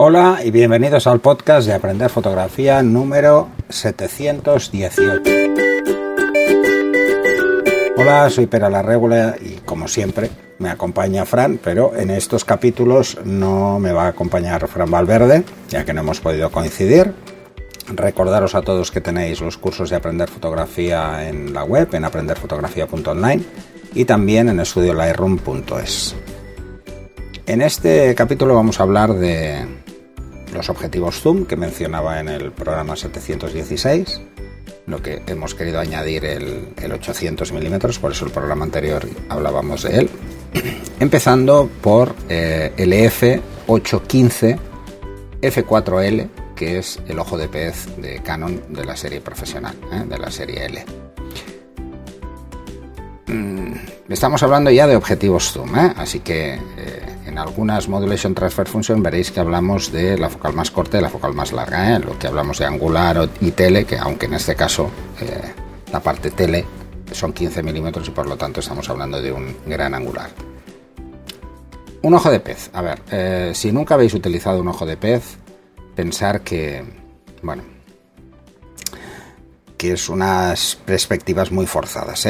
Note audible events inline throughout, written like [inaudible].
Hola y bienvenidos al podcast de Aprender Fotografía número 718. Hola, soy Pera la Regula y como siempre me acompaña Fran, pero en estos capítulos no me va a acompañar Fran Valverde, ya que no hemos podido coincidir. Recordaros a todos que tenéis los cursos de Aprender Fotografía en la web, en aprenderfotografía.online y también en estudiolightroom.es. En este capítulo vamos a hablar de los objetivos zoom que mencionaba en el programa 716, lo que hemos querido añadir el, 800 milímetros, por eso el programa anterior hablábamos de él, [clears throat] empezando por eh, el EF815 F4L, que es el ojo de pez de Canon de la serie profesional, ¿eh? de la serie L. Estamos hablando ya de objetivos zoom, ¿eh? así que en algunas Modulation Transfer Function veréis que hablamos de la focal más corta y la focal más larga, ¿eh? lo que hablamos de angular y tele, que aunque en este caso eh, la parte tele son 15 milímetros y por lo tanto estamos hablando de un gran angular. Un ojo de pez. A ver, eh, si nunca habéis utilizado un ojo de pez, pensar que, bueno, que es unas perspectivas muy forzadas,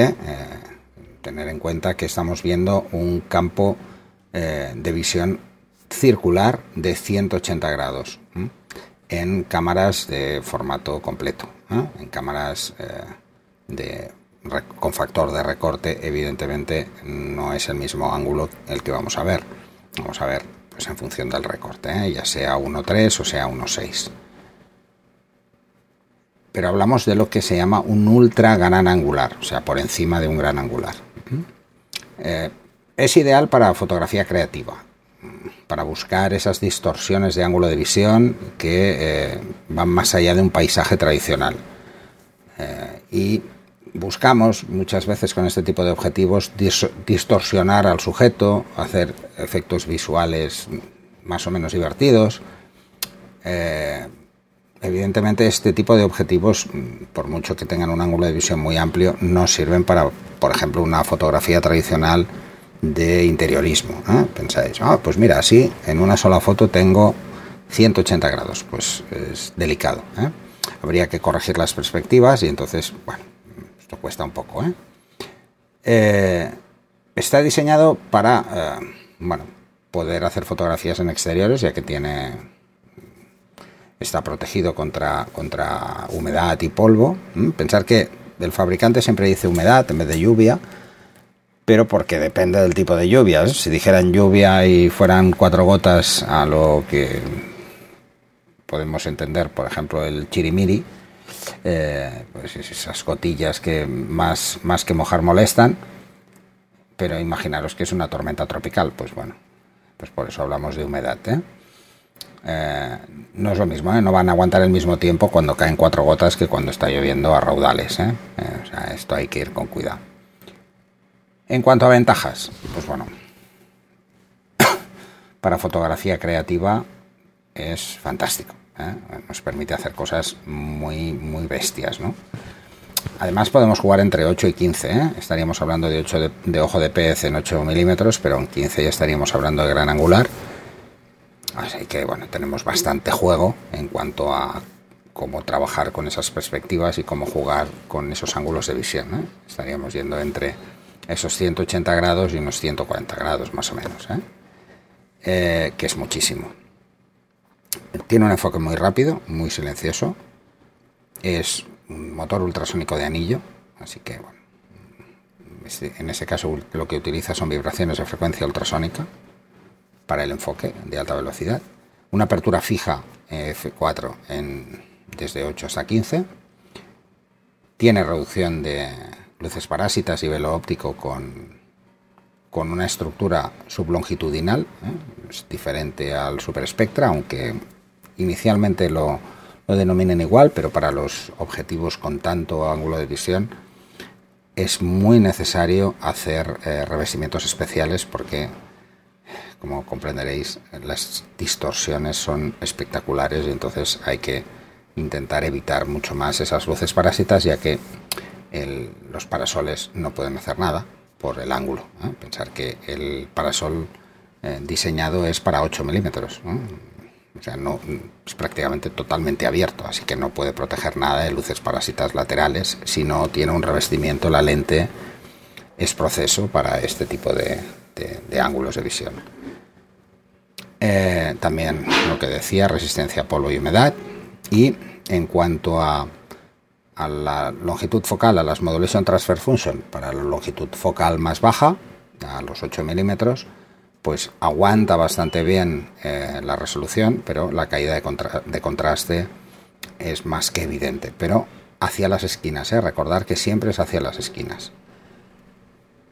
tener en cuenta que estamos viendo un campo eh, de visión circular de 180 grados en cámaras de formato completo, en cámaras eh, de, con factor de recorte evidentemente no es el mismo ángulo el que vamos a ver. Vamos a ver pues en función del recorte, ¿eh? ya sea 1.3 o sea 1.6. Pero hablamos de lo que se llama un ultra gran angular, o sea, por encima de un gran angular. Es ideal para fotografía creativa, para buscar esas distorsiones de ángulo de visión que eh, van más allá de un paisaje tradicional. Eh, y buscamos muchas veces con este tipo de objetivos distorsionar al sujeto, hacer efectos visuales más o menos divertidos. Eh, evidentemente este tipo de objetivos, por mucho que tengan un ángulo de visión muy amplio, no sirven para, por ejemplo, una fotografía tradicional de interiorismo. Pensáis, ah, pues mira, así en una sola foto tengo 180 grados, pues es delicado. ¿eh? Habría que corregir las perspectivas y entonces, bueno, esto cuesta un poco. ¿eh? Eh, está diseñado para, bueno, poder hacer fotografías en exteriores, ya que tiene está protegido contra, contra humedad y polvo. Pensar que el fabricante siempre dice humedad en vez de lluvia, pero porque depende del tipo de lluvias. Si dijeran lluvia y fueran cuatro gotas a lo que podemos entender, por ejemplo, el chirimiri, eh, pues esas gotillas que más, más que mojar molestan, pero imaginaros que es una tormenta tropical, pues bueno, pues por eso hablamos de humedad. ¿eh? Eh, no es lo mismo, no van a aguantar el mismo tiempo cuando caen cuatro gotas que cuando está lloviendo a raudales. Sea, esto hay que ir con cuidado. En cuanto a ventajas, pues bueno, [coughs] para fotografía creativa es fantástico. ¿eh? Nos permite hacer cosas muy, muy bestias. Además podemos jugar entre 8 y 15, ¿eh? estaríamos hablando de, 8 de, ojo de pez en 8 milímetros, pero en 15 ya estaríamos hablando de gran angular. Así que bueno, tenemos bastante juego en cuanto a cómo trabajar con esas perspectivas y cómo jugar con esos ángulos de visión. ¿eh? Estaríamos yendo entre esos 180 grados y unos 140 grados más o menos, ¿eh? Eh, que es muchísimo. Tiene un enfoque muy rápido, muy silencioso. Es un motor ultrasónico de anillo, así que bueno, este, en ese caso lo que utiliza son vibraciones de frecuencia ultrasónica para el enfoque de alta velocidad. Una apertura fija F4 en, desde 8 hasta 15. Tiene reducción de luces parásitas y velo óptico con, con una estructura sublongitudinal, ¿eh? es diferente al Super Spectra, aunque inicialmente lo, lo denominen igual, pero para los objetivos con tanto ángulo de visión es muy necesario hacer eh, revestimientos especiales porque, como comprenderéis, las distorsiones son espectaculares y entonces hay que intentar evitar mucho más esas luces parásitas, ya que los parasoles no pueden hacer nada por el ángulo. ¿eh? Pensar que el parasol eh, diseñado es para 8 milímetros. O sea, no es prácticamente totalmente abierto, así que no puede proteger nada de luces parásitas laterales si no tiene un revestimiento la lente es proceso para este tipo de, ángulos de visión. Eh, también lo que decía, resistencia a polvo y humedad. Y en cuanto a, a la longitud focal, a las Modulation Transfer Function, para la longitud focal más baja, a los 8 milímetros, pues aguanta bastante bien eh, la resolución, pero la caída de, contraste es más que evidente. Pero hacia las esquinas, ¿eh? recordar que siempre es hacia las esquinas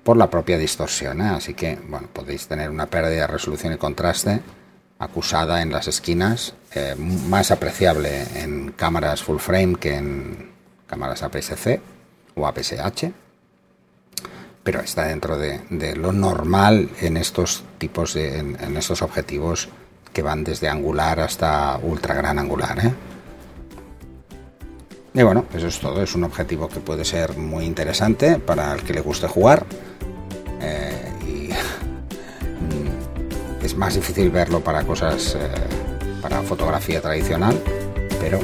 por la propia distorsión. ¿eh? Así que bueno, podéis tener una pérdida de resolución y contraste acusada en las esquinas, eh, más apreciable en cámaras full frame que en cámaras APS-C o APS-H, pero está dentro de, lo normal en estos tipos de, en, estos objetivos que van desde angular hasta ultra gran angular. ¿eh? Y bueno, eso es todo. Es un objetivo que puede ser muy interesante para el que le guste jugar. Eh, y [laughs] es más difícil verlo para cosas, eh, para fotografía tradicional, pero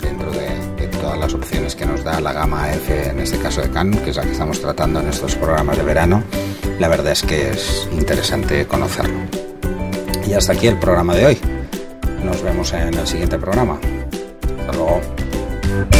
dentro de, todas las opciones que nos da la gama F, en este caso de Canon, que es la que estamos tratando en estos programas de verano, la verdad es que es interesante conocerlo. Y hasta aquí el programa de hoy. Nos vemos en el siguiente programa. Hasta luego.